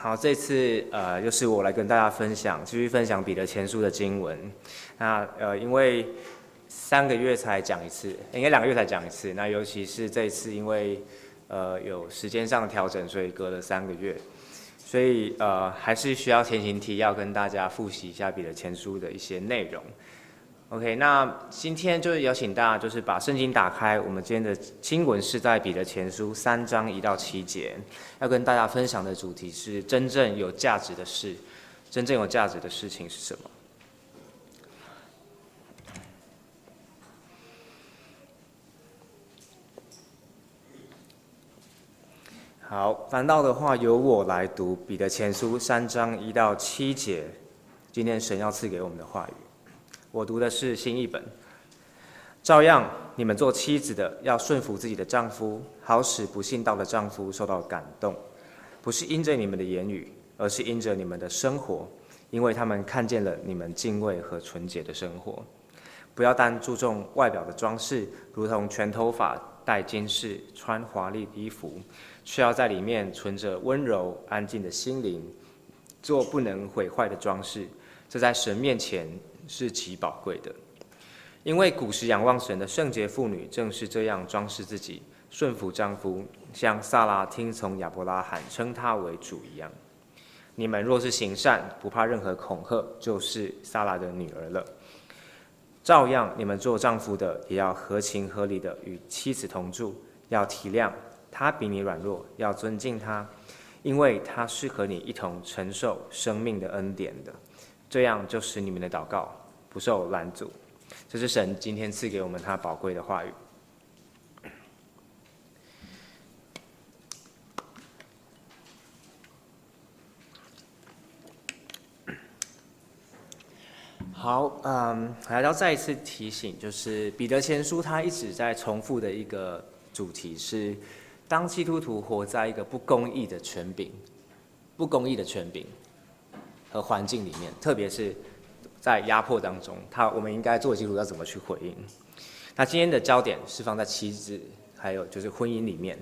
好，这次呃，又是我来跟大家分享，继续分享彼得前书的经文。那呃，因为三个月才讲一次，应该两个月才讲一次。那尤其是这次，因为呃有时间上的调整，所以隔了三个月，所以呃还是需要前行提要跟大家复习一下彼得前书的一些内容。OK，那今天就是邀请大家，就是把圣经打开。我们今天的经文是在彼得前书三章一到七节，要跟大家分享的主题是真正有价值的事。真正有价值的事情是什么？好，反倒的话由我来读彼得前书三章一到七节，今天神要赐给我们的话语。我读的是新译本。照样，你们做妻子的要顺服自己的丈夫，好使不信道的丈夫受到感动，不是因着你们的言语，而是因着你们的生活，因为他们看见了你们敬畏和纯洁的生活。不要单注重外表的装饰，如同全头发、戴金饰、穿华丽的衣服，却要在里面存着温柔安静的心灵，做不能毁坏的装饰。这在神面前。是极宝贵的，因为古时仰望神的圣洁妇女正是这样装饰自己，顺服丈夫，像撒拉听从亚伯拉罕，称他为主一样。你们若是行善，不怕任何恐吓，就是撒拉的女儿了。照样，你们做丈夫的也要合情合理的与妻子同住，要体谅她比你软弱，要尊敬她，因为她是和你一同承受生命的恩典的。这样就使你们的祷告不受拦阻。这是神今天赐给我们他宝贵的话语。好，嗯，还要再一次提醒，就是彼得前书他一直在重复的一个主题是：当基督徒活在一个不公义的权柄，不公义的权柄。和环境里面，特别是在压迫当中，他我们应该做基督徒要怎么去回应？那今天的焦点是放在妻子，还有就是婚姻里面。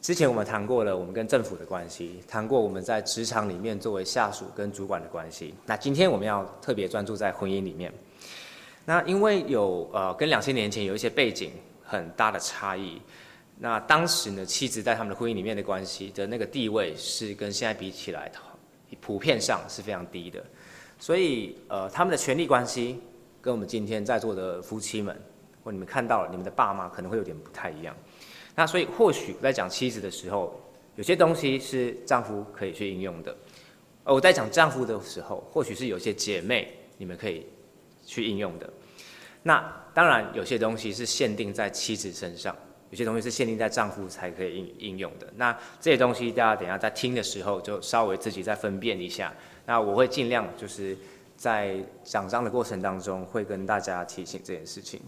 之前我们谈过了我们跟政府的关系，谈过我们在职场里面作为下属跟主管的关系。那今天我们要特别专注在婚姻里面。那因为有呃跟两千年前有一些背景很大的差异。那当时呢，妻子在他们的婚姻里面的关系的那个地位是跟现在比起来的。普遍上是非常低的，所以呃，他们的权力关系跟我们今天在座的夫妻们，或你们看到了，你们的爸妈可能会有点不太一样。那所以或许在讲妻子的时候，有些东西是丈夫可以去应用的；而我在讲丈夫的时候，或许是有些姐妹你们可以去应用的。那当然，有些东西是限定在妻子身上。有些东西是限定在丈夫才可以应应用的，那这些东西大家等下在听的时候就稍微自己再分辨一下。那我会尽量就是在讲章的过程当中会跟大家提醒这件事情。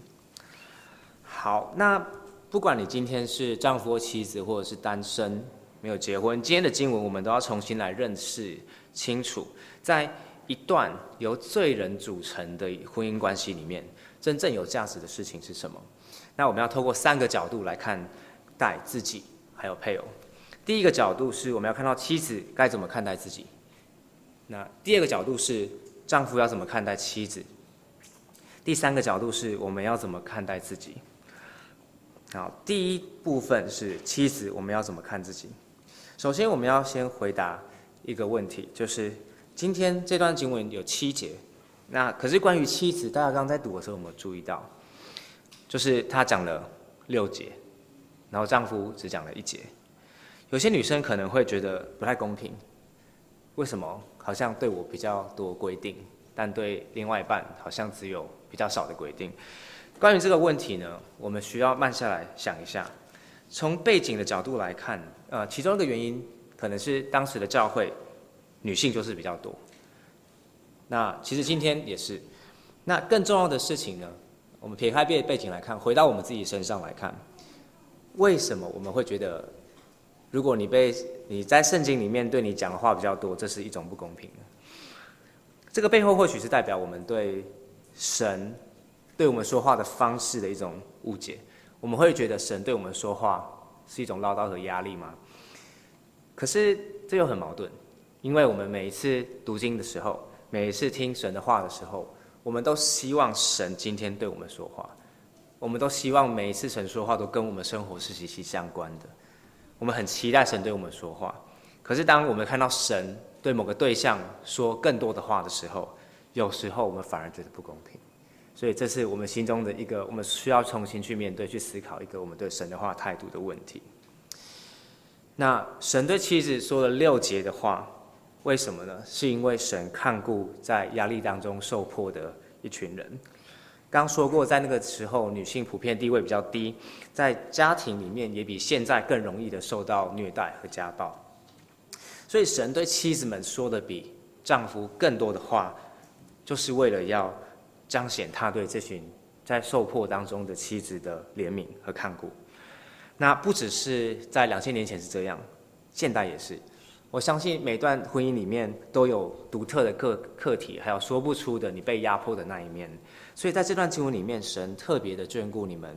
好，那不管你今天是丈夫或妻子，或者是单身没有结婚，今天的经文我们都要重新来认识清楚，在一段由罪人组成的婚姻关系里面，真正有价值的事情是什么？那我们要透过三个角度来看待自己还有配偶。第一个角度是我们要看到妻子该怎么看待自己。那第二个角度是丈夫要怎么看待妻子。第三个角度是我们要怎么看待自己。好，第一部分是妻子我们要怎么看自己。首先我们要先回答一个问题，就是今天这段经文有七节，那可是关于妻子，大家刚刚在读的时候有没有注意到？就是她讲了六节，然后丈夫只讲了一节。有些女生可能会觉得不太公平，为什么好像对我比较多规定，但对另外一半好像只有比较少的规定？关于这个问题呢，我们需要慢下来想一下。从背景的角度来看，呃，其中一个原因可能是当时的教会女性就是比较多。那其实今天也是。那更重要的事情呢？我们撇开背背景来看，回到我们自己身上来看，为什么我们会觉得，如果你被你在圣经里面对你讲的话比较多，这是一种不公平？这个背后或许是代表我们对神对我们说话的方式的一种误解。我们会觉得神对我们说话是一种唠叨和压力吗？可是这又很矛盾，因为我们每一次读经的时候，每一次听神的话的时候，我们都希望神今天对我们说话，我们都希望每一次神说话都跟我们生活是息息相关的。我们很期待神对我们说话，可是当我们看到神对某个对象说更多的话的时候，有时候我们反而觉得不公平。所以这是我们心中的一个，我们需要重新去面对、去思考一个我们对神的话态度的问题。那神对妻子说了六节的话，为什么呢？是因为神看顾在压力当中受迫的一群人。刚说过，在那个时候，女性普遍地位比较低，在家庭里面也比现在更容易的受到虐待和家暴。所以，神对妻子们说的比丈夫更多的话，就是为了要彰显他对这群在受迫当中的妻子的怜悯和看顾。那不只是在两千年前是这样，现代也是。我相信每段婚姻里面都有独特的课课题，还有说不出的你被压迫的那一面。所以在这段经文里面，神特别的眷顾你们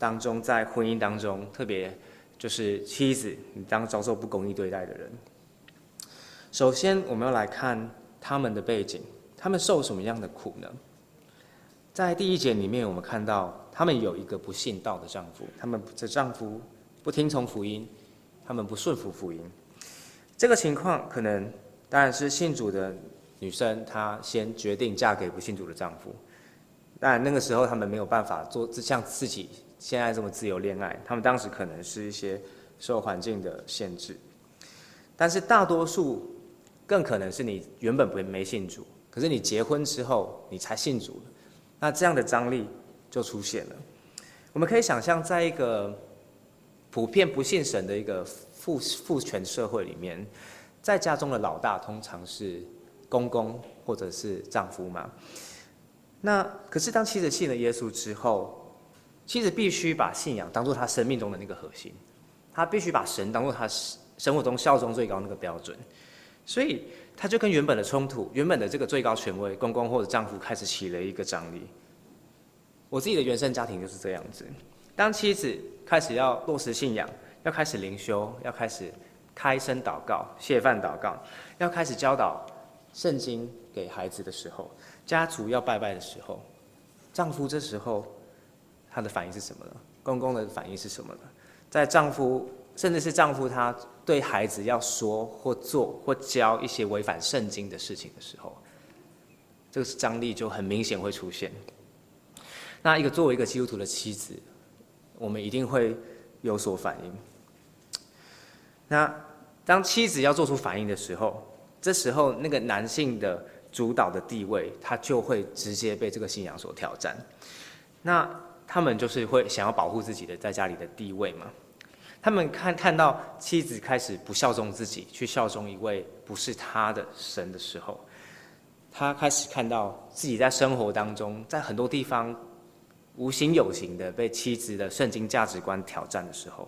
当中，在婚姻当中特别就是妻子，你当遭受不公义对待的人。首先，我们要来看他们的背景，他们受什么样的苦呢？在第一节里面，我们看到他们有一个不信道的丈夫，他们的丈夫不听从福音，他们不顺服福音。这个情况可能当然是信主的女生，她先决定嫁给不信主的丈夫。但那个时候他们没有办法做像自己现在这么自由恋爱，他们当时可能是一些受环境的限制。但是大多数更可能是你原本不没信主，可是你结婚之后你才信主，那这样的张力就出现了。我们可以想象，在一个普遍不信神的一个。父父权社会里面，在家中的老大通常是公公或者是丈夫嘛。那可是当妻子信了耶稣之后，妻子必须把信仰当做她生命中的那个核心，她必须把神当做她生活中效忠最高那个标准。所以她就跟原本的冲突，原本的这个最高权威公公或者丈夫开始起了一个张力。我自己的原生家庭就是这样子，当妻子开始要落实信仰。要开始灵修，要开始开声祷告、谢饭祷告，要开始教导圣经给孩子的时候，家族要拜拜的时候，丈夫这时候他的反应是什么呢？公公的反应是什么呢？在丈夫甚至是丈夫他对孩子要说或做或教一些违反圣经的事情的时候，这个是张力就很明显会出现。那一个作为一个基督徒的妻子，我们一定会有所反应。那当妻子要做出反应的时候，这时候那个男性的主导的地位，他就会直接被这个信仰所挑战。那他们就是会想要保护自己的在家里的地位嘛？他们看看到妻子开始不效忠自己，去效忠一位不是他的神的时候，他开始看到自己在生活当中，在很多地方无形有形的被妻子的圣经价值观挑战的时候。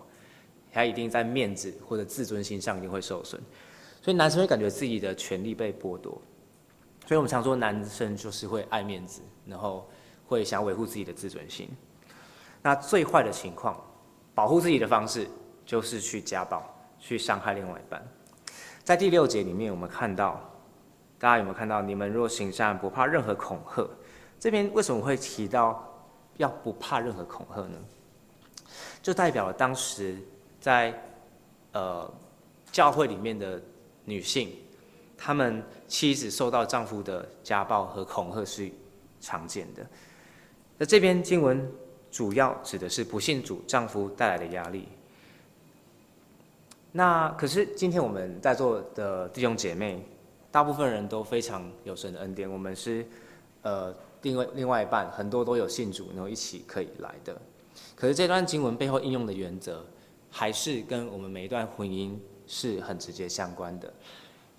他一定在面子或者自尊心上一定会受损，所以男生会感觉自己的权利被剥夺。所以我们常说，男生就是会爱面子，然后会想维护自己的自尊心。那最坏的情况，保护自己的方式就是去家暴，去伤害另外一半。在第六节里面，我们看到，大家有没有看到？你们若行善，不怕任何恐吓。这边为什么会提到要不怕任何恐吓呢？就代表了当时。在呃教会里面的女性，她们妻子受到丈夫的家暴和恐吓是常见的。那这边经文主要指的是不信主丈夫带来的压力。那可是今天我们在座的弟兄姐妹，大部分人都非常有神的恩典，我们是呃另外另外一半很多都有信主，然后一起可以来的。可是这段经文背后应用的原则，还是跟我们每一段婚姻是很直接相关的，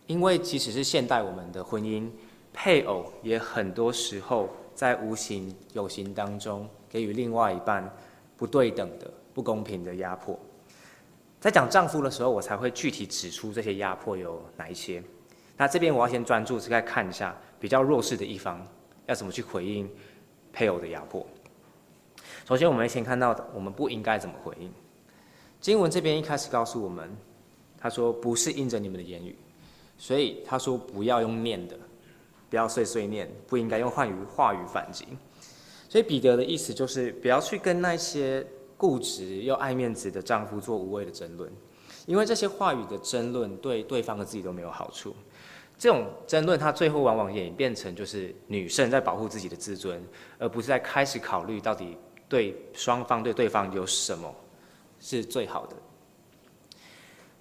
因为即使是现代我们的婚姻，配偶也很多时候在无形有形当中给予另外一半不对等的、不公平的压迫。在讲丈夫的时候，我才会具体指出这些压迫有哪一些。那这边我要先专注是在看一下比较弱势的一方要怎么去回应配偶的压迫。首先，我们先看到我们不应该怎么回应。经文这边一开始告诉我们，他说：“不是应着你们的言语。”所以他说不要用念的，不要碎碎念，不应该用话语话语反击。所以彼得的意思就是不要去跟那些固执又爱面子的丈夫做无谓的争论，因为这些话语的争论对对方和自己都没有好处。这种争论，它最后往往演变成就是女生在保护自己的自尊，而不是在开始考虑到底对双方对对方有什么是最好的。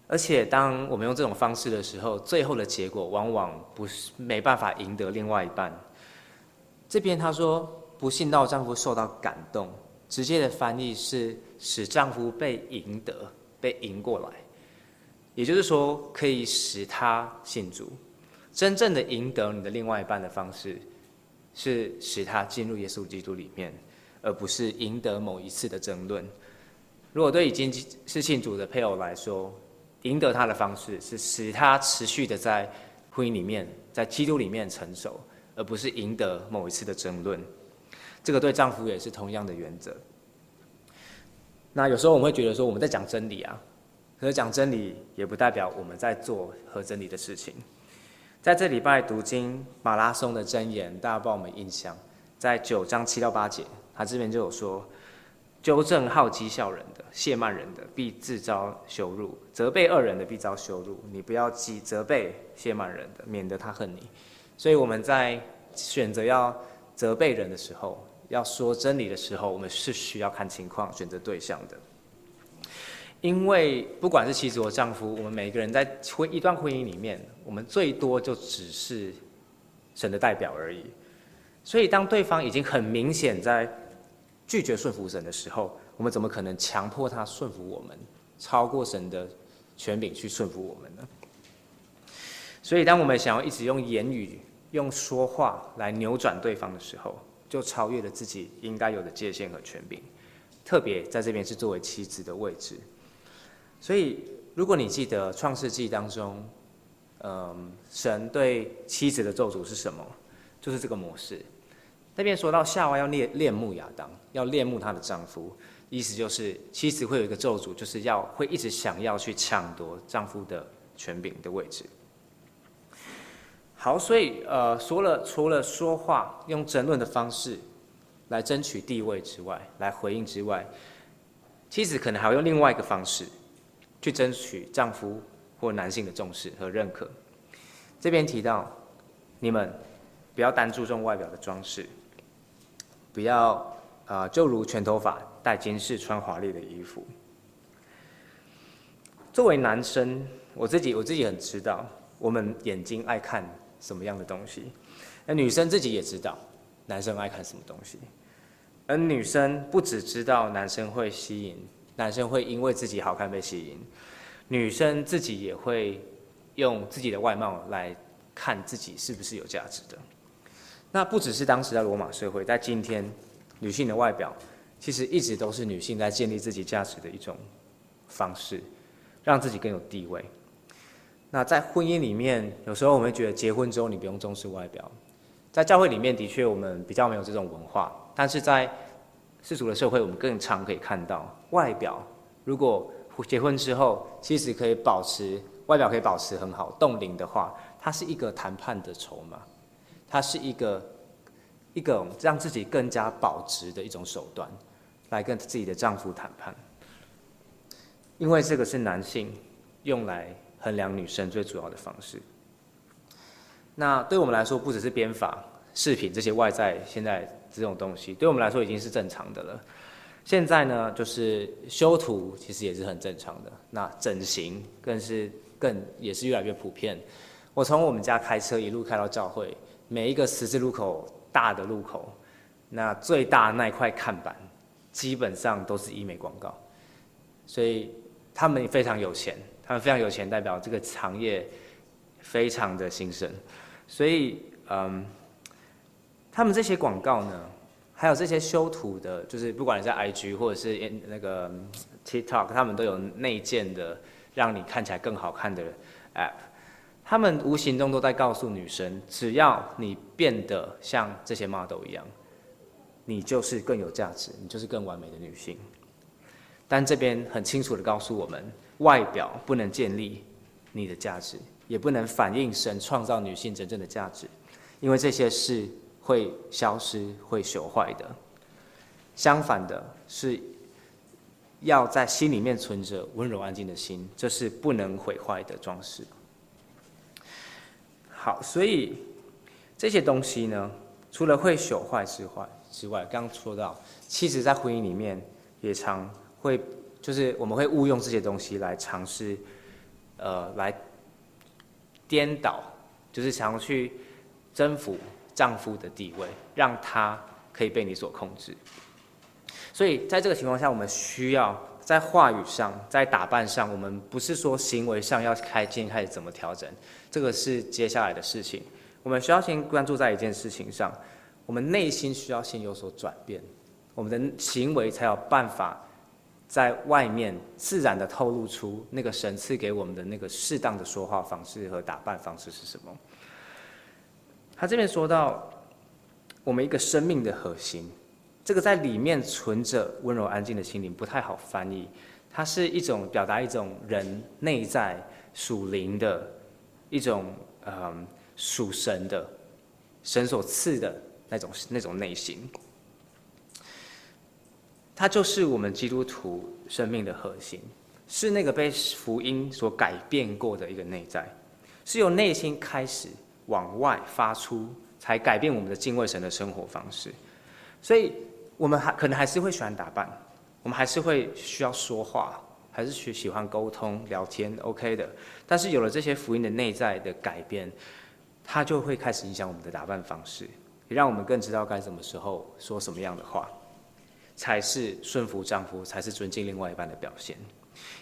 而且，当我们用这种方式的时候，最后的结果往往不是没办法赢得另外一半。这边他说，不幸到丈夫受到感动，直接的翻译是使丈夫被赢得、被赢过来，也就是说，可以使他信主。真正的赢得你的另外一半的方式，是使他进入耶稣基督里面，而不是赢得某一次的争论。如果对已经是信主的配偶来说，赢得他的方式是使他持续的在婚姻里面，在基督里面成熟，而不是赢得某一次的争论。这个对丈夫也是同样的原则。那有时候我们会觉得说我们在讲真理啊，可是讲真理也不代表我们在做合真理的事情。在这礼拜读经马拉松的箴言，大家不知道有没有印象？在九章七到八节，他这边就有说：纠正好讥笑人的、亵慢人的，必自招羞辱；责备恶人的，必遭羞辱。你不要记责备亵慢人的，免得他恨你。所以我们在选择要责备人的时候，要说真理的时候，我们是需要看情况选择对象的。因为不管是妻子或丈夫，我们每一个人在婚一段婚姻里面，我们最多就只是神的代表而已。所以，当对方已经很明显在拒绝顺服神的时候，我们怎么可能强迫他顺服我们，超过神的权柄去顺服我们呢？所以，当我们想要一直用言语、用说话来扭转对方的时候，就超越了自己应该有的界限和权柄。特别在这边是作为妻子的位置。所以，如果你记得创世纪当中，嗯，神对妻子的咒诅是什么？就是这个模式。那边说到夏娃要恋恋慕亚当，要恋慕她的丈夫，意思就是妻子会有一个咒诅，就是要会一直想要去抢夺丈夫的权柄的位置。好，所以呃，除了除了说话用争论的方式来争取地位之外，来回应之外，妻子可能还会用另外一个方式。去争取丈夫或男性的重视和认可。这边提到，你们不要单注重外表的装饰，不要啊、呃，就如全头发、戴金饰、穿华丽的衣服。作为男生，我自己我自己很知道，我们眼睛爱看什么样的东西。那女生自己也知道，男生爱看什么东西。而女生不只知道男生会吸引。男生会因为自己好看被吸引，女生自己也会用自己的外貌来看自己是不是有价值的。那不只是当时在罗马社会，在今天，女性的外表其实一直都是女性在建立自己价值的一种方式，让自己更有地位。那在婚姻里面，有时候我们会觉得结婚之后你不用重视外表，在教会里面的确我们比较没有这种文化，但是在世俗的社会，我们更常可以看到外表。如果结婚之后，妻子可以保持外表可以保持很好、冻龄的话，它是一个谈判的筹码，它是一个一个让自己更加保值的一种手段，来跟自己的丈夫谈判。因为这个是男性用来衡量女生最主要的方式。那对我们来说，不只是编法、饰品这些外在，现在。这种东西对我们来说已经是正常的了。现在呢，就是修图其实也是很正常的。那整形更是更也是越来越普遍。我从我们家开车一路开到教会，每一个十字路口大的路口，那最大那一块看板，基本上都是医美广告。所以他们非常有钱，他们非常有钱，代表这个行业非常的兴盛。所以，嗯。他们这些广告呢，还有这些修图的，就是不管你在 IG 或者是那个 TikTok，他们都有内建的让你看起来更好看的 App。他们无形中都在告诉女生，只要你变得像这些 model 一样，你就是更有价值，你就是更完美的女性。但这边很清楚的告诉我们，外表不能建立你的价值，也不能反映神创造女性真正的价值，因为这些是会消失、会朽坏的。相反的是，要在心里面存着温柔安静的心，这是不能毁坏的装饰。好，所以这些东西呢，除了会朽坏之外，之外，刚刚说到，妻子在婚姻里面也常会，就是我们会误用这些东西来尝试，呃，来颠倒，就是想要去征服丈夫的地位，让他可以被你所控制。所以在这个情况下，我们需要在话语上、在打扮上，我们不是说行为上要开今天开始怎么调整，这个是接下来的事情。我们需要先关注在一件事情上，我们内心需要先有所转变，我们的行为才有办法在外面自然的透露出那个神赐给我们的那个适当的说话方式和打扮方式是什么。他这边说到，我们一个生命的核心。这个在里面存着温柔安静的心灵不太好翻译，它是一种表达一种人内在属灵的一种嗯属神的神所赐的那种那种内心，它就是我们基督徒生命的核心，是那个被福音所改变过的一个内在，是由内心开始往外发出，才改变我们的敬畏神的生活方式，所以。我们还可能还是会喜欢打扮，我们还是会需要说话，还是去喜欢沟通聊天，OK 的。但是有了这些福音的内在的改变，它就会开始影响我们的打扮方式，也让我们更知道该什么时候说什么样的话，才是顺服丈夫，才是尊敬另外一半的表现。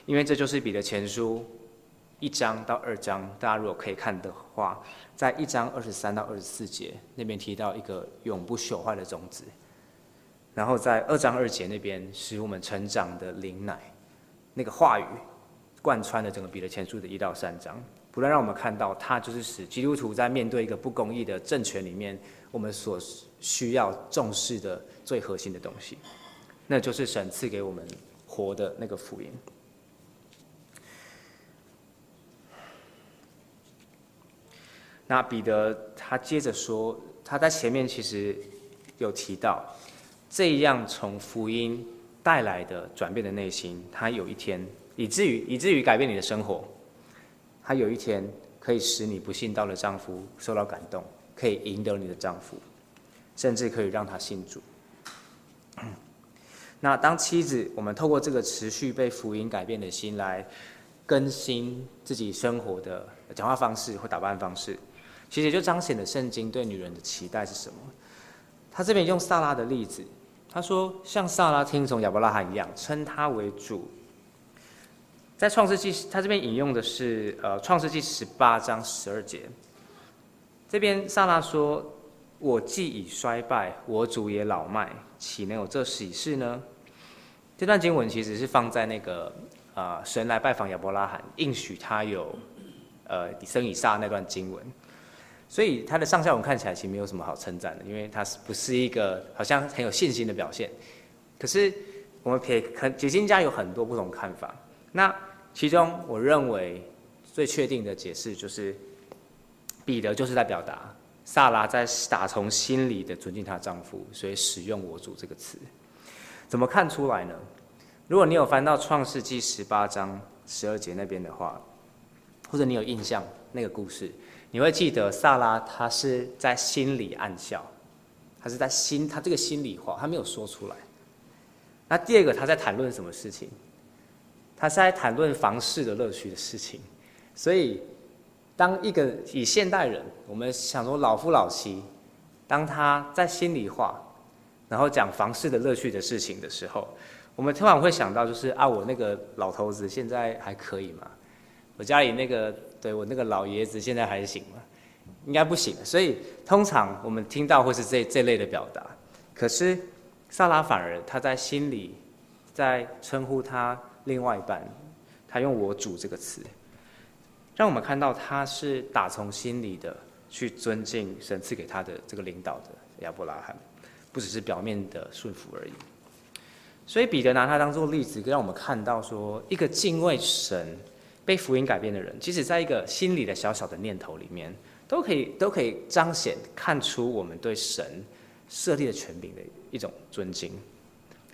因为这就是彼得前书一章到二章，大家如果可以看的话，在一章二十三到二十四节那边提到一个永不朽坏的种子。然后在二章二节那边，使我们成长的灵奶，那个话语贯穿了整个彼得前书的一到三章，不断让我们看到，它就是使基督徒在面对一个不公义的政权里面，我们所需要重视的最核心的东西，那就是神赐给我们活的那个福音。那彼得他接着说，他在前面其实有提到。这样从福音带来的转变的内心，他有一天以至于以至于改变你的生活，他有一天可以使你不信道的丈夫受到感动，可以赢得你的丈夫，甚至可以让他信主。那当妻子，我们透过这个持续被福音改变的心来更新自己生活的讲话方式或打扮方式，其实就彰显了圣经对女人的期待是什么。他这边用撒拉的例子。他说：“像萨拉听从亚伯拉罕一样，称他为主。”在创世纪，他这边引用的是呃创世纪十八章十二节。这边萨拉说：“我既已衰败，我主也老迈，岂能有这喜事呢？”这段经文其实是放在那个、呃、神来拜访亚伯拉罕，应许他有呃生以撒那段经文。所以他的上下文看起来其实没有什么好称赞的，因为他是不是一个好像很有信心的表现？可是我们撇可解经家有很多不同看法。那其中我认为最确定的解释就是，彼得就是在表达撒拉在打从心里的尊敬她丈夫，所以使用“我主”这个词。怎么看出来呢？如果你有翻到创世纪十八章十二节那边的话，或者你有印象那个故事。你会记得萨拉，他是在心里暗笑，他是在心，他这个心里话，他没有说出来。那第二个，他在谈论什么事情？他是在谈论房事的乐趣的事情。所以，当一个以现代人，我们想说老夫老妻，当他在心里话，然后讲房事的乐趣的事情的时候，我们通常会想到就是啊，我那个老头子现在还可以吗？我家里那个。对，我那个老爷子现在还行吗？应该不行。所以通常我们听到会是这这类的表达。可是撒拉反而他在心里在称呼他另外一半，他用“我主”这个词，让我们看到他是打从心里的去尊敬神赐给他的这个领导的亚伯拉罕，不只是表面的顺服而已。所以彼得拿他当做例子，让我们看到说，一个敬畏神。被福音改变的人，即使在一个心里的小小的念头里面，都可以都可以彰显看出我们对神设立的权柄的一种尊敬，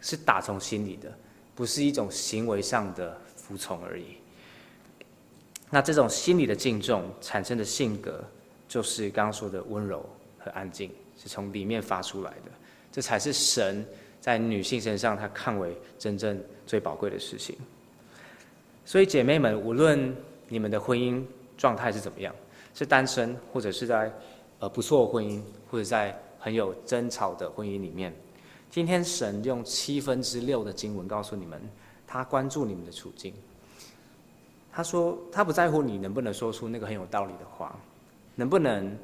是打从心里的，不是一种行为上的服从而已。那这种心里的敬重产生的性格，就是刚刚说的温柔和安静，是从里面发出来的。这才是神在女性身上他看为真正最宝贵的事情。所以姐妹们，无论你们的婚姻状态是怎么样，是单身，或者是在呃不错的婚姻，或者在很有争吵的婚姻里面，今天神用七分之六的经文告诉你们，他关注你们的处境。他说他不在乎你能不能说出那个很有道理的话，能不能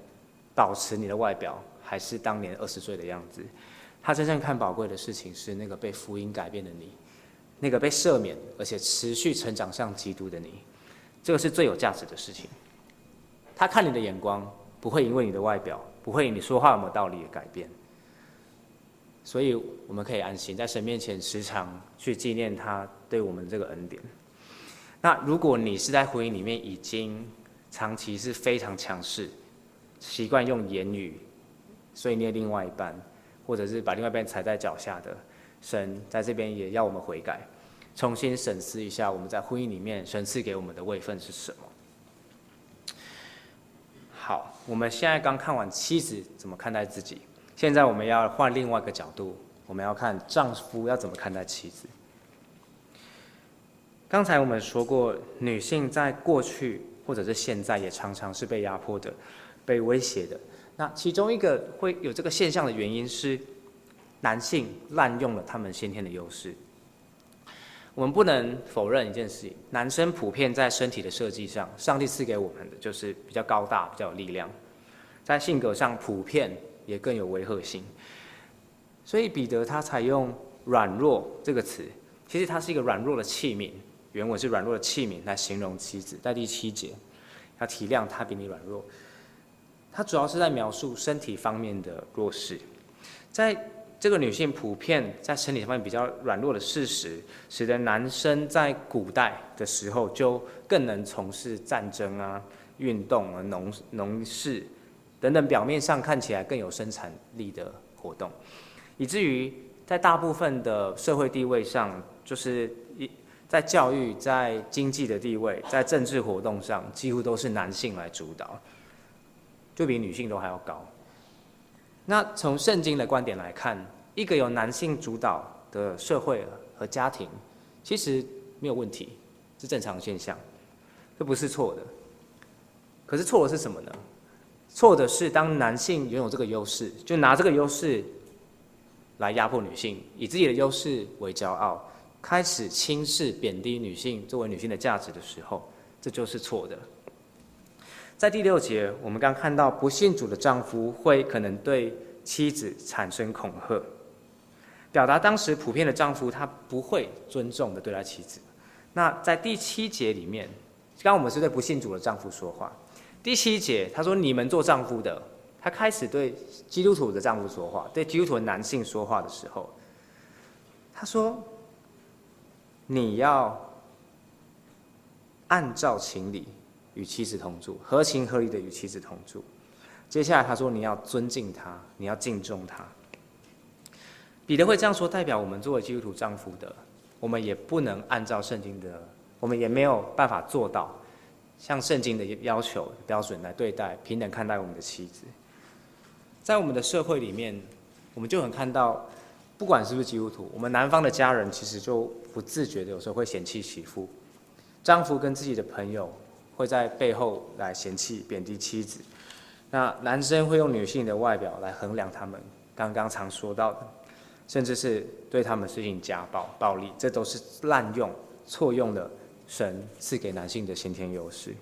保持你的外表还是当年二十岁的样子。他真正看宝贵的事情是那个被福音改变的你。那个被赦免而且持续成长向基督的你，这个是最有价值的事情。他看你的眼光不会因为你的外表，不会你说话有没有道理而改变。所以我们可以安心在神面前时常去纪念他对我们这个恩典。那如果你是在婚姻里面已经长期是非常强势，习惯用言语碎念另外一半，或者是把另外一半踩在脚下的。神在这边也要我们悔改，重新审视一下我们在婚姻里面神赐给我们的位分是什么。好，我们现在刚看完妻子怎么看待自己，现在我们要换另外一个角度，我们要看丈夫要怎么看待妻子。刚才我们说过，女性在过去或者是现在也常常是被压迫的、被威胁的。那其中一个会有这个现象的原因是。男性滥用了他们先天的优势。我们不能否认一件事情：男生普遍在身体的设计上，上帝赐给我们的就是比较高大、比较有力量，在性格上普遍也更有威吓性。所以彼得他采用“软弱”这个词，其实它是一个软弱的器皿，原文是软弱的器皿来形容妻子。在第七节，要体谅他比你软弱。他主要是在描述身体方面的弱势，在。这个女性普遍在身体方面比较软弱的事实，使得男生在古代的时候就更能从事战争啊、运动啊、农农事等等表面上看起来更有生产力的活动，以至于在大部分的社会地位上，就是一在教育、在经济的地位、在政治活动上，几乎都是男性来主导，就比女性都还要高。那从圣经的观点来看，一个由男性主导的社会和家庭，其实没有问题，是正常现象，这不是错的。可是错的是什么呢？错的是当男性拥有这个优势，就拿这个优势来压迫女性，以自己的优势为骄傲，开始轻视、贬低女性作为女性的价值的时候，这就是错的。在第六节，我们刚看到不信主的丈夫会可能对妻子产生恐吓，表达当时普遍的丈夫他不会尊重的对待妻子。那在第七节里面，刚我们是对不信主的丈夫说话。第七节他说：“你们做丈夫的，他开始对基督徒的丈夫说话，对基督徒的男性说话的时候，他说：你要按照情理。”与妻子同住，合情合理的与妻子同住。接下来他说：“你要尊敬他，你要敬重他。”彼得会这样说，代表我们作为基督徒丈夫的，我们也不能按照圣经的，我们也没有办法做到像圣经的要求标准来对待、平等看待我们的妻子。在我们的社会里面，我们就很看到，不管是不是基督徒，我们男方的家人其实就不自觉的有时候会嫌弃媳妇，丈夫跟自己的朋友。会在背后来嫌弃、贬低妻子，那男生会用女性的外表来衡量他们。刚刚常说到的，甚至是对他们实行家暴、暴力，这都是滥用、错用了神赐给男性的先天优势。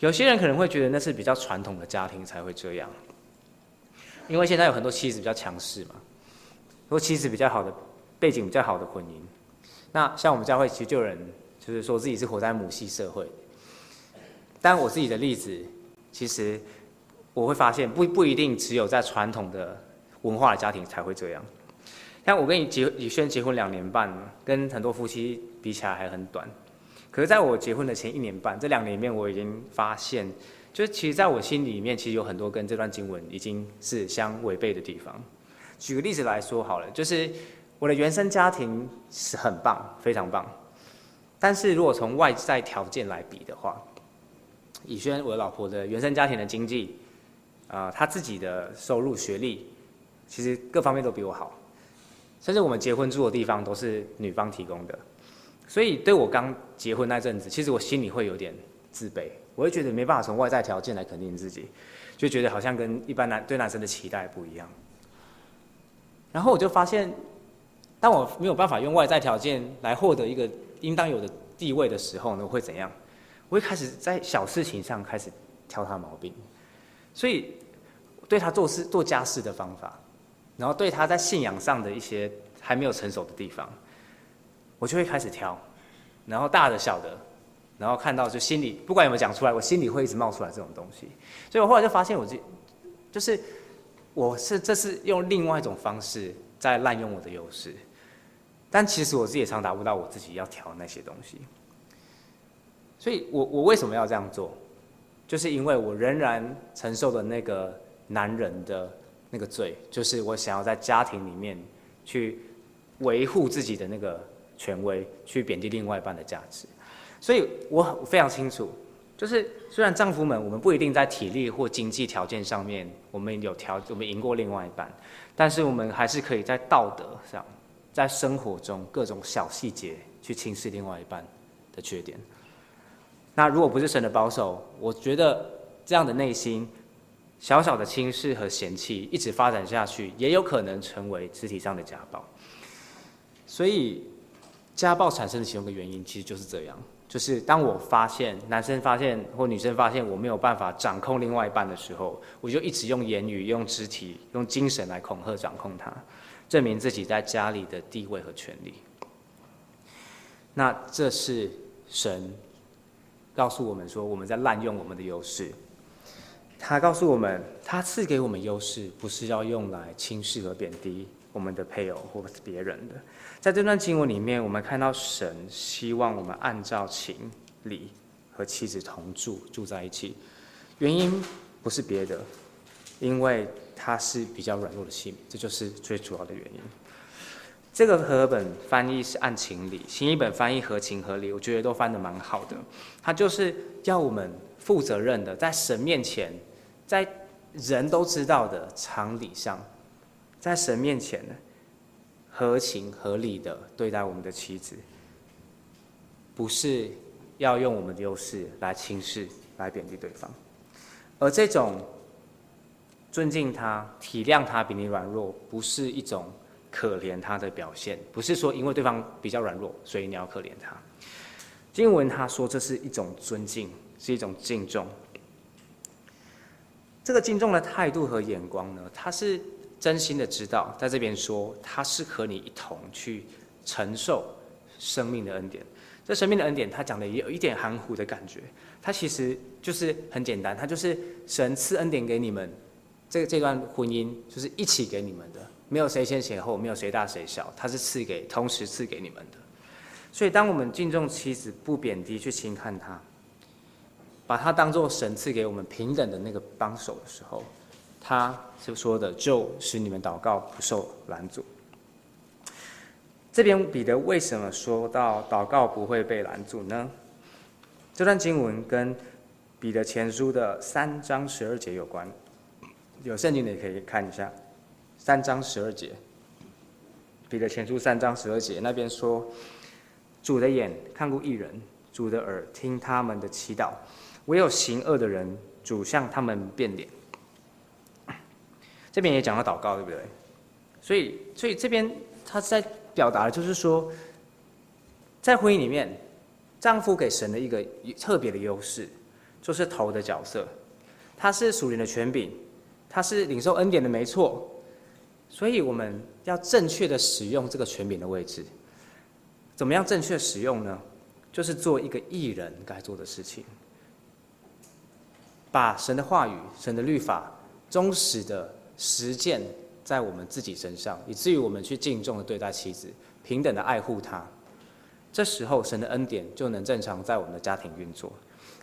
有些人可能会觉得那是比较传统的家庭才会这样，因为现在有很多妻子比较强势嘛，如果妻子比较好的背景、比较好的婚姻，那像我们教会其实就有人就是说自己是活在母系社会。但我自己的例子，其实我会发现不不一定只有在传统的文化的家庭才会这样。像我跟你结宇轩结婚两年半，跟很多夫妻比起来还很短。可是在我结婚的前一年半，这两年里面，我已经发现，就是其实在我心里面，其实有很多跟这段经文已经是相违背的地方。举个例子来说好了，就是我的原生家庭是很棒，非常棒，但是如果从外在条件来比的话，以轩我老婆的原生家庭的经济，啊、呃，她自己的收入、学历，其实各方面都比我好。甚至我们结婚住的地方都是女方提供的，所以对我刚结婚那阵子，其实我心里会有点自卑，我会觉得没办法从外在条件来肯定自己，就觉得好像跟一般男对男生的期待不一样。然后我就发现，当我没有办法用外在条件来获得一个应当有的地位的时候呢，我会怎样？我会开始在小事情上开始挑他毛病，所以对他做事做家事的方法。然后对他在信仰上的一些还没有成熟的地方，我就会开始挑，然后大的小的，然后看到就心里不管有没有讲出来，我心里会一直冒出来这种东西。所以我后来就发现，我这就是我是这是用另外一种方式在滥用我的优势，但其实我自己也常达不到我自己要挑那些东西。所以我我为什么要这样做？就是因为我仍然承受的那个男人的。那个罪，就是我想要在家庭里面去维护自己的那个权威，去贬低另外一半的价值。所以我非常清楚，就是虽然丈夫们我们不一定在体力或经济条件上面我们有条，我们赢过另外一半，但是我们还是可以在道德上，在生活中各种小细节去轻视另外一半的缺点。那如果不是神的保守，我觉得这样的内心。小小的轻视和嫌弃一直发展下去，也有可能成为肢体上的家暴。所以，家暴产生的其中一个原因，其实就是这样：就是当我发现男生发现或女生发现我没有办法掌控另外一半的时候，我就一直用言语、用肢体、用精神来恐吓、掌控他，证明自己在家里的地位和权利。那这是神告诉我们说，我们在滥用我们的优势。他告诉我们，他赐给我们优势，不是要用来轻视和贬低我们的配偶或别人的。在这段经文里面，我们看到神希望我们按照情理和妻子同住，住在一起。原因不是别的，因为他是比较软弱的器皿，这就是最主要的原因。这个和本翻译是按情理，新译本翻译合情合理，我觉得都翻得蛮好的。他就是要我们负责任的，在神面前。在人都知道的常理上，在神面前，合情合理的对待我们的妻子，不是要用我们的优势来轻视、来贬低对方，而这种尊敬他、体谅他比你软弱，不是一种可怜他的表现，不是说因为对方比较软弱，所以你要可怜他。经文他说这是一种尊敬，是一种敬重。这个敬重的态度和眼光呢，他是真心的知道，在这边说他是和你一同去承受生命的恩典。这生命的恩典，他讲的也有一点含糊的感觉。他其实就是很简单，他就是神赐恩典给你们，这这段婚姻就是一起给你们的，没有谁先谁后，没有谁大谁小，他是赐给同时赐给你们的。所以，当我们敬重妻子，不贬低去轻看他。把他当做神赐给我们平等的那个帮手的时候，他就说的，就使你们祷告不受拦阻。这边彼得为什么说到祷告不会被拦阻呢？这段经文跟彼得前书的三章十二节有关，有圣经的也可以看一下，三章十二节，彼得前书三章十二节那边说，主的眼看过一人，主的耳听他们的祈祷。唯有行恶的人，主向他们变脸。这边也讲到祷告，对不对？所以，所以这边他在表达的就是说，在婚姻里面，丈夫给神的一个特别的优势，就是头的角色，他是属灵的权柄，他是领受恩典的，没错。所以我们要正确的使用这个权柄的位置。怎么样正确使用呢？就是做一个艺人该做的事情。把神的话语、神的律法忠实的实践在我们自己身上，以至于我们去敬重的对待妻子，平等的爱护她，这时候神的恩典就能正常在我们的家庭运作。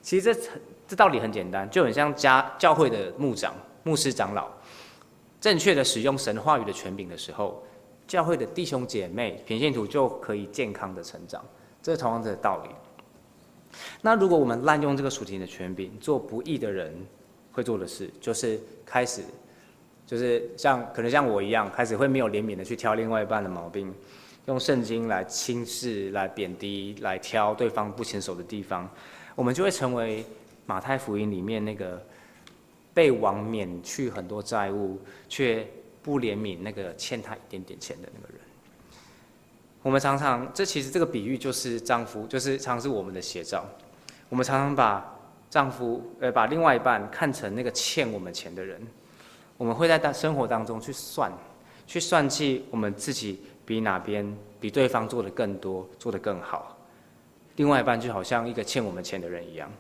其实这这道理很简单，就很像家教会的牧长、牧师、长老，正确的使用神话语的权柄的时候，教会的弟兄姐妹、平信徒就可以健康的成长。这是同样的道理。那如果我们滥用这个属灵的权柄，做不义的人会做的事，就是开始，就是像可能像我一样，开始会没有怜悯的去挑另外一半的毛病，用圣经来轻视、来贬低、来挑对方不牵手的地方，我们就会成为马太福音里面那个被王免去很多债务，却不怜悯那个欠他一点点钱的那个人。我们常常，这其实这个比喻就是丈夫，就是常常是我们的写照。我们常常把丈夫，呃，把另外一半看成那个欠我们钱的人。我们会在当生活当中去算，去算计我们自己比哪边比对方做的更多，做得更好。另外一半就好像一个欠我们钱的人一样。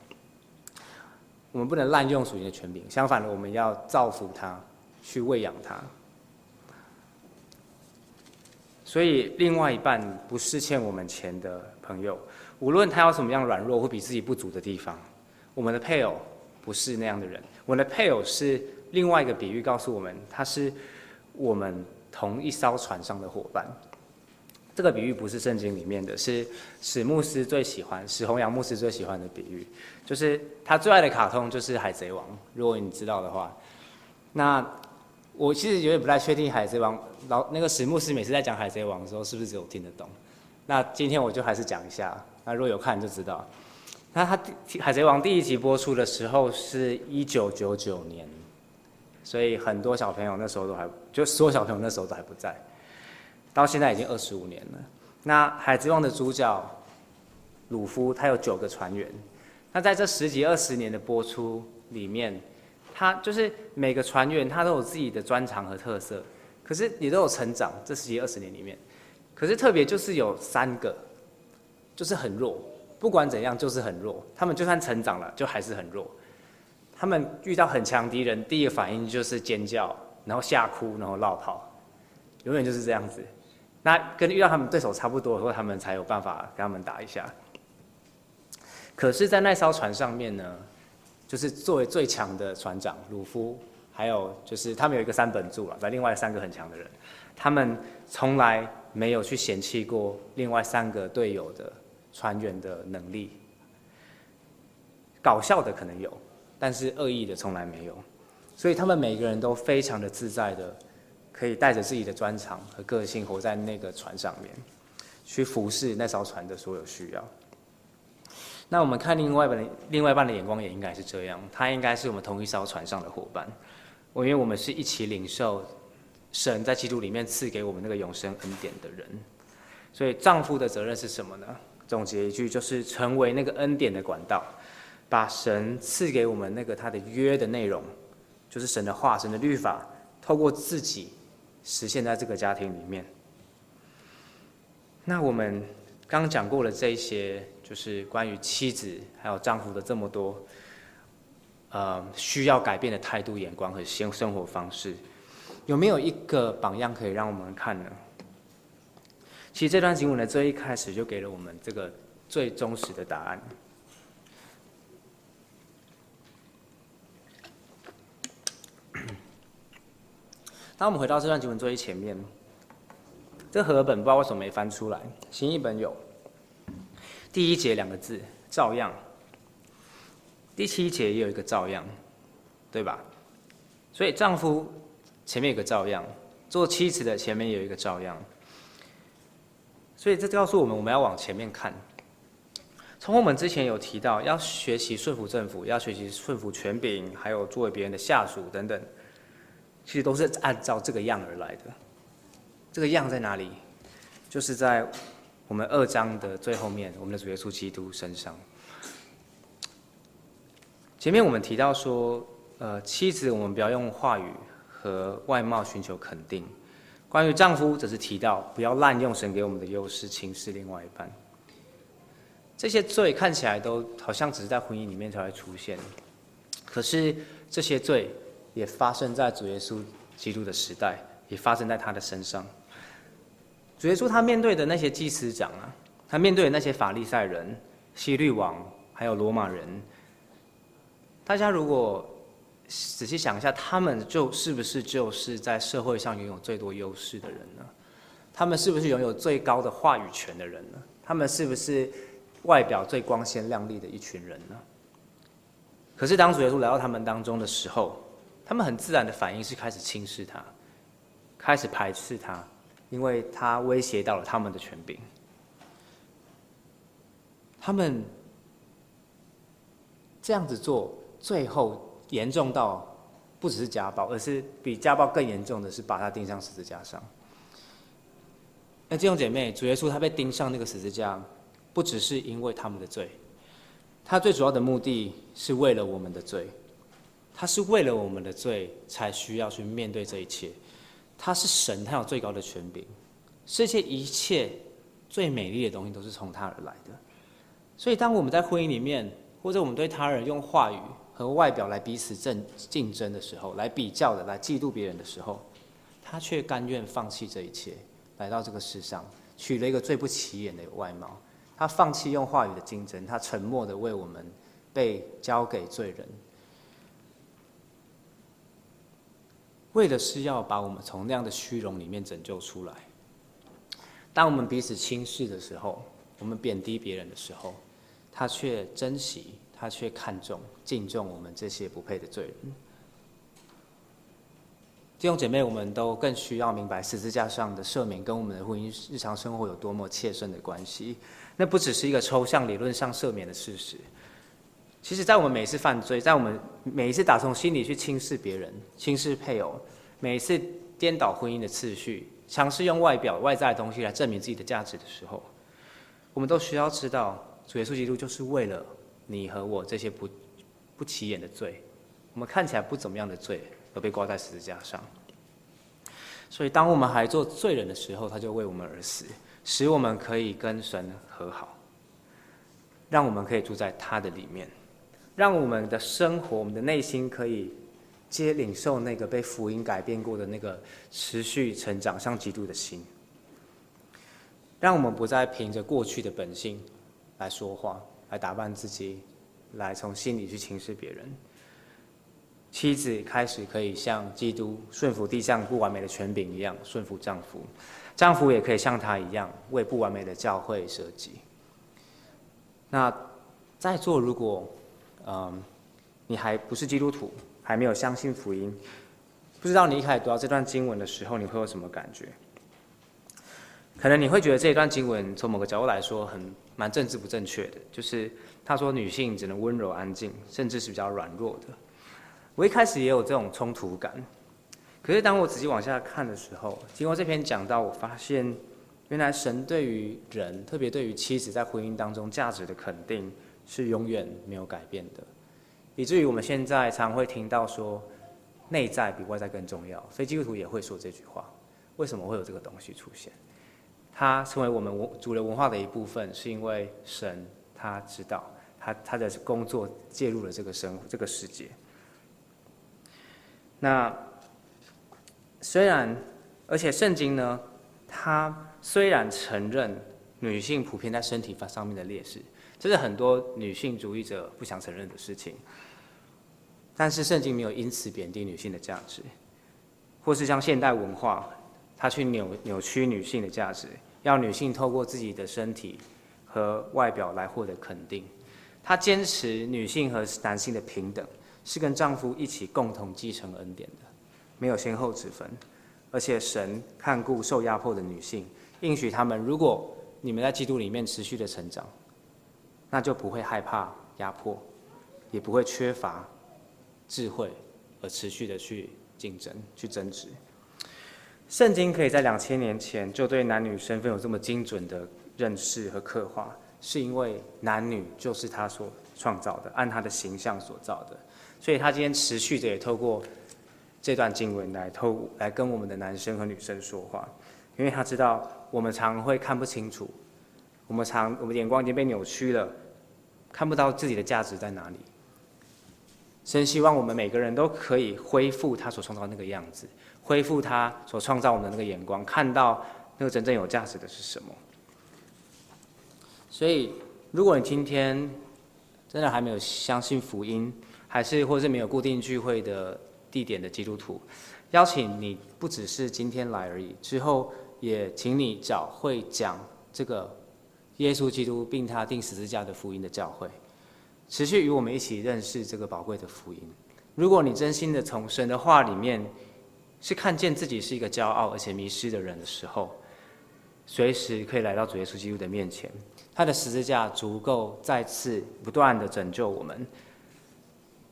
我们不能滥用属灵的权柄，相反的，我们要造福他，去喂养他。所以，另外一半不是欠我们钱的朋友，无论他有什么样软弱或比自己不足的地方，我们的配偶不是那样的人。我们的配偶是另外一个比喻，告诉我们他是我们同一艘船上的伙伴。这个比喻不是圣经里面的，是史牧师最喜欢，史弘扬牧师最喜欢的比喻，就是他最爱的卡通就是《海贼王》。如果你知道的话，那。我其实有点不太确定《海贼王》老那个史牧师每次在讲《海贼王》的时候，是不是只有听得懂？那今天我就还是讲一下。那如果有看就知道。那他《海贼王》第一集播出的时候是一九九九年，所以很多小朋友那时候都还，就所有小朋友那时候都还不在。到现在已经二十五年了。那《海贼王》的主角鲁夫他有九个船员。那在这十几二十年的播出里面。他就是每个船员，他都有自己的专长和特色，可是也都有成长。这十几二十年里面，可是特别就是有三个，就是很弱，不管怎样就是很弱。他们就算成长了，就还是很弱。他们遇到很强敌人，第一个反应就是尖叫，然后吓哭，然后落跑，永远就是这样子。那跟遇到他们对手差不多的时候，他们才有办法跟他们打一下。可是，在那艘船上面呢？就是作为最强的船长鲁夫，还有就是他们有一个三本柱了，在另外三个很强的人，他们从来没有去嫌弃过另外三个队友的船员的能力。搞笑的可能有，但是恶意的从来没有，所以他们每个人都非常的自在的，可以带着自己的专长和个性活在那个船上面，去服侍那艘船的所有需要。那我们看另外一半的另外一半的眼光也应该是这样，他应该是我们同一艘船上的伙伴，我因为我们是一起领受神在基督里面赐给我们那个永生恩典的人，所以丈夫的责任是什么呢？总结一句，就是成为那个恩典的管道，把神赐给我们那个他的约的内容，就是神的话、神的律法，透过自己实现在这个家庭里面。那我们刚讲过了这一些。就是关于妻子还有丈夫的这么多，呃，需要改变的态度、眼光和生生活方式，有没有一个榜样可以让我们看呢？其实这段经文的最一开始就给了我们这个最忠实的答案。当我们回到这段经文最前面，这和本不知道为什么没翻出来，新译本有。第一节两个字，照样。第七节也有一个照样，对吧？所以丈夫前面有个照样，做妻子的前面也有一个照样。所以这告诉我们，我们要往前面看。从我们之前有提到，要学习顺服政府，要学习顺服权柄，还有作为别人的下属等等，其实都是按照这个样而来的。这个样在哪里？就是在。我们二章的最后面，我们的主耶稣基督身上。前面我们提到说，呃，妻子我们不要用话语和外貌寻求肯定；关于丈夫，则是提到不要滥用神给我们的优势，轻视另外一半。这些罪看起来都好像只是在婚姻里面才会出现，可是这些罪也发生在主耶稣基督的时代，也发生在他的身上。主耶稣他面对的那些祭司长啊，他面对的那些法利赛人、希律王，还有罗马人，大家如果仔细想一下，他们就是不是就是在社会上拥有最多优势的人呢？他们是不是拥有最高的话语权的人呢？他们是不是外表最光鲜亮丽的一群人呢？可是当主耶稣来到他们当中的时候，他们很自然的反应是开始轻视他，开始排斥他，因为他威胁到了他们的权柄。他们这样子做，最后严重到不只是家暴，而是比家暴更严重的是把他钉上十字架上。那弟兄姐妹，主耶稣他被钉上那个十字架，不只是因为他们的罪，他最主要的目的是为了我们的罪，他是为了我们的罪才需要去面对这一切。他是神，他有最高的权柄，世界一切最美丽的东西都是从他而来的。所以，当我们在婚姻里面，或者我们对他人用话语和外表来彼此争竞争的时候，来比较的，来嫉妒别人的时候，他却甘愿放弃这一切。来到这个世上，取了一个最不起眼的外貌。他放弃用话语的竞争，他沉默的为我们被交给罪人，为的是要把我们从那样的虚荣里面拯救出来。当我们彼此轻视的时候，我们贬低别人的时候，他却珍惜，他却看重、敬重我们这些不配的罪人。弟兄姐妹，我们都更需要明白十字架上的赦免跟我们的婚姻日常生活有多么切身的关系。那不只是一个抽象理论上赦免的事实。其实，在我们每一次犯罪，在我们每一次打从心里去轻视别人、轻视配偶，每一次颠倒婚姻的次序，尝试用外表、外在的东西来证明自己的价值的时候，我们都需要知道，主耶稣基督就是为了你和我这些不不起眼的罪，我们看起来不怎么样的罪。而被挂在十字架上，所以当我们还做罪人的时候，他就为我们而死，使我们可以跟神和好，让我们可以住在他的里面，让我们的生活、我们的内心可以接领受那个被福音改变过的那个持续成长像基督的心，让我们不再凭着过去的本性来说话、来打扮自己、来从心里去轻视别人。妻子开始可以像基督顺服地上不完美的权柄一样顺服丈夫，丈夫也可以像他一样为不完美的教会舍己。那在座如果嗯你还不是基督徒，还没有相信福音，不知道你一开始读到这段经文的时候，你会有什么感觉？可能你会觉得这一段经文从某个角度来说很蛮政治不正确的，就是他说女性只能温柔安静，甚至是比较软弱的。我一开始也有这种冲突感，可是当我仔细往下看的时候，经过这篇讲到，我发现原来神对于人，特别对于妻子在婚姻当中价值的肯定是永远没有改变的，以至于我们现在常会听到说内在比外在更重要，所以基督徒也会说这句话。为什么会有这个东西出现？它成为我们文主流文化的一部分，是因为神他知道他他的工作介入了这个生这个世界。那虽然，而且圣经呢，它虽然承认女性普遍在身体上面的劣势，这是很多女性主义者不想承认的事情。但是圣经没有因此贬低女性的价值，或是像现代文化，它去扭扭曲女性的价值，要女性透过自己的身体和外表来获得肯定。她坚持女性和男性的平等。是跟丈夫一起共同继承恩典的，没有先后之分，而且神看顾受压迫的女性，应许他们：如果你们在基督里面持续的成长，那就不会害怕压迫，也不会缺乏智慧，而持续的去竞争、去争执。圣经可以在两千年前就对男女身份有这么精准的认识和刻画，是因为男女就是他所创造的，按他的形象所造的。所以他今天持续的也透过这段经文来透来跟我们的男生和女生说话，因为他知道我们常会看不清楚，我们常我们眼光已经被扭曲了，看不到自己的价值在哪里。神希望我们每个人都可以恢复他所创造那个样子，恢复他所创造我们的那个眼光，看到那个真正有价值的是什么。所以，如果你今天真的还没有相信福音，还是或是没有固定聚会的地点的基督徒，邀请你不只是今天来而已，之后也请你找会讲这个耶稣基督并他钉十字架的福音的教会，持续与我们一起认识这个宝贵的福音。如果你真心的从神的话里面是看见自己是一个骄傲而且迷失的人的时候，随时可以来到主耶稣基督的面前，他的十字架足够再次不断的拯救我们。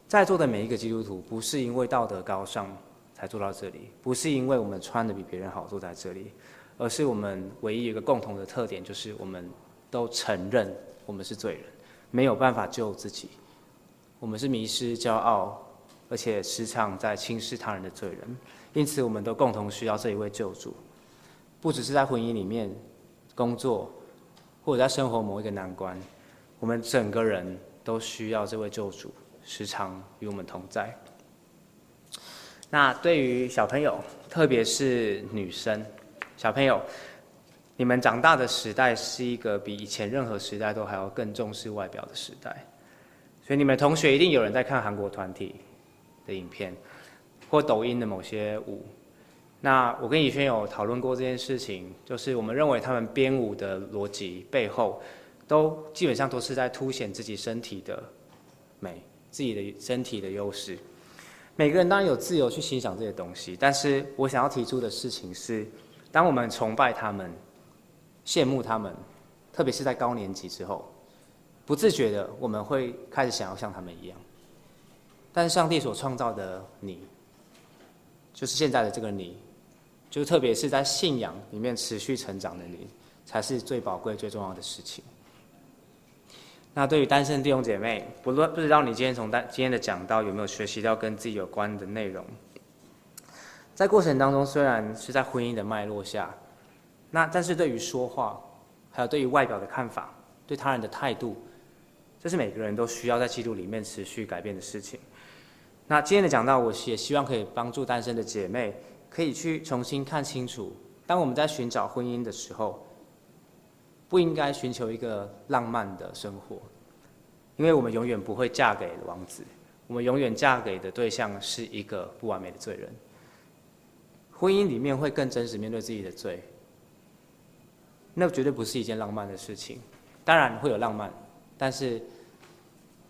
在座的每一个基督徒，不是因为道德高尚才做到这里，不是因为我们穿的比别人好坐在这里，而是我们唯一一个共同的特点，就是我们都承认我们是罪人，没有办法救自己，我们是迷失、骄傲，而且时常在轻视他人的罪人，因此我们都共同需要这一位救主，不只是在婚姻里面、工作，或者在生活某一个难关，我们整个人都需要这位救主。时常与我们同在。那对于小朋友，特别是女生，小朋友，你们长大的时代是一个比以前任何时代都还要更重视外表的时代，所以你们同学一定有人在看韩国团体的影片，或抖音的某些舞。那我跟以轩有讨论过这件事情，就是我们认为他们编舞的逻辑背后，都基本上都是在凸显自己身体的美。自己的身体的优势，每个人当然有自由去欣赏这些东西，但是我想要提出的事情是，当我们崇拜他们、羡慕他们，特别是在高年级之后，不自觉的我们会开始想要像他们一样。但是上帝所创造的你，就是现在的这个你，就特别是在信仰里面持续成长的你，才是最宝贵、最重要的事情。那对于单身弟兄姐妹，不论不知道你今天从单今天的讲到有没有学习到跟自己有关的内容，在过程当中虽然是在婚姻的脉络下，那但是对于说话，还有对于外表的看法，对他人的态度，这是每个人都需要在基督里面持续改变的事情。那今天的讲到，我也希望可以帮助单身的姐妹，可以去重新看清楚，当我们在寻找婚姻的时候。不应该寻求一个浪漫的生活，因为我们永远不会嫁给王子，我们永远嫁给的对象是一个不完美的罪人。婚姻里面会更真实面对自己的罪，那绝对不是一件浪漫的事情。当然会有浪漫，但是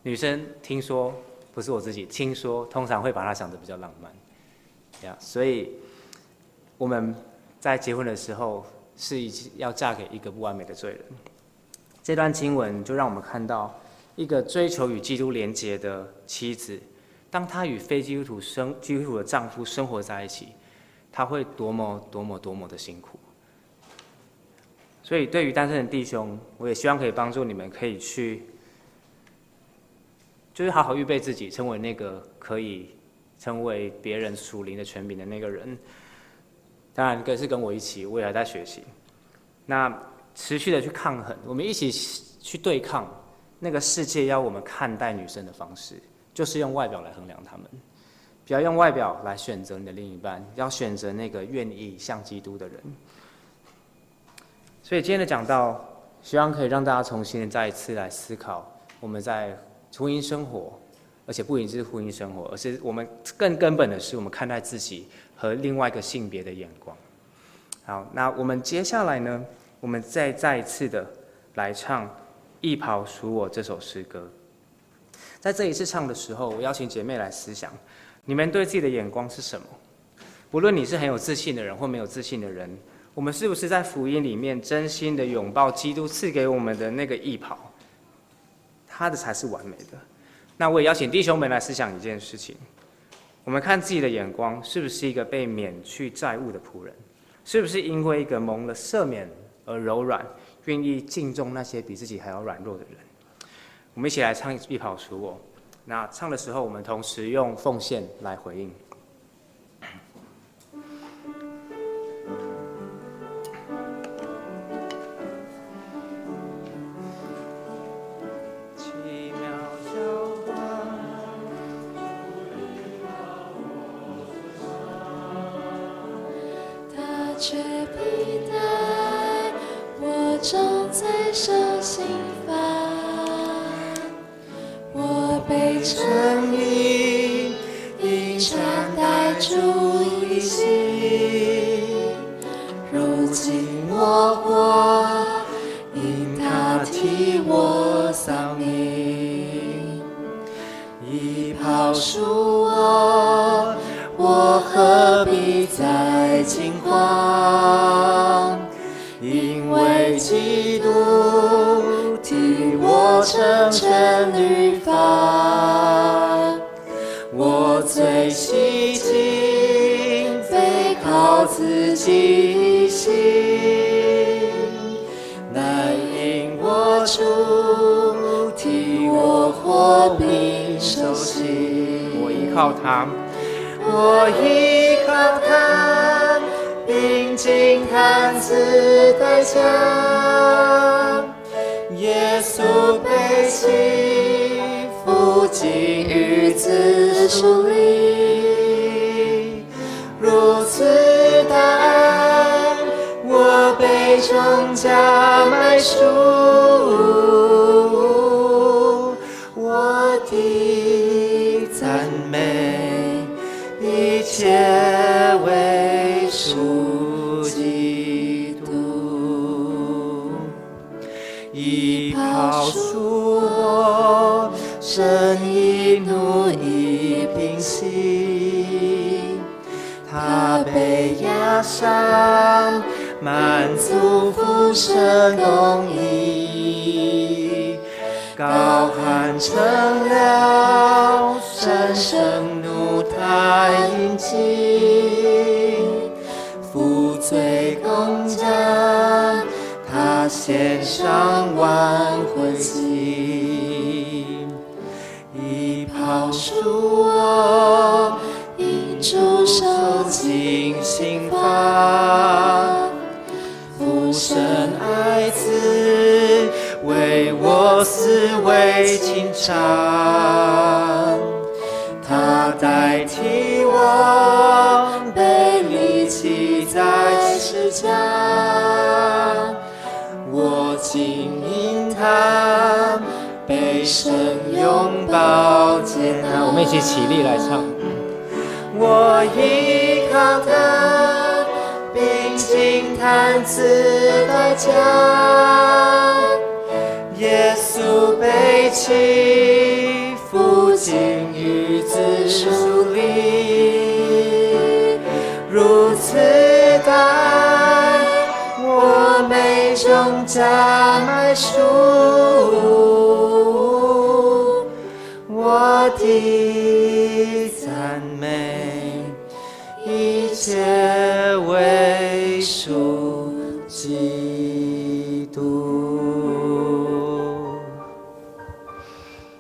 女生听说不是我自己听说，通常会把它想得比较浪漫，呀，所以我们在结婚的时候。是已经要嫁给一个不完美的罪人。这段经文就让我们看到，一个追求与基督连结的妻子，当她与非基督徒生基督徒的丈夫生活在一起，她会多么多么多么的辛苦。所以，对于单身的弟兄，我也希望可以帮助你们，可以去，就是好好预备自己，成为那个可以成为别人属灵的权柄的那个人。当然，更是跟我一起，我也还在学习。那持续的去抗衡，我们一起去对抗那个世界要我们看待女生的方式，就是用外表来衡量她们。不要用外表来选择你的另一半，要选择那个愿意像基督的人。所以今天的讲道，希望可以让大家重新再一次来思考我们在婚姻生活，而且不仅是婚姻生活，而是我们更根本的是我们看待自己。和另外一个性别的眼光。好，那我们接下来呢？我们再再一次的来唱《一袍属我》这首诗歌。在这一次唱的时候，我邀请姐妹来思想：你们对自己的眼光是什么？不论你是很有自信的人或没有自信的人，我们是不是在福音里面真心的拥抱基督赐给我们的那个义袍？他的才是完美的。那我也邀请弟兄们来思想一件事情。我们看自己的眼光，是不是一个被免去债务的仆人？是不是因为一个蒙了赦免而柔软，愿意敬重那些比自己还要软弱的人？我们一起来唱《义袍属我》。那唱的时候，我们同时用奉献来回应。却披戴我。正在受刑罚，我被称义，因穿戴主义心。如今我活，因他替我丧命，已抛赎靠他，我依靠他。并经担此代价，耶稣背起，父亲与子属灵，如此大爱，我被重价买赎，压伤，满足父神公义，膏函成了，神盛怒他应尽，父罪工价，他献上挽回祭。饶恕我，因主受尽刑为清偿，他代替我被离弃在十架，我今因他。被神拥抱接纳，我们一起起立来唱。我依靠他，并经担此代价。耶稣背起，父亲与子属灵，如此大爱，我被重价买赎。我的赞美，一切为属基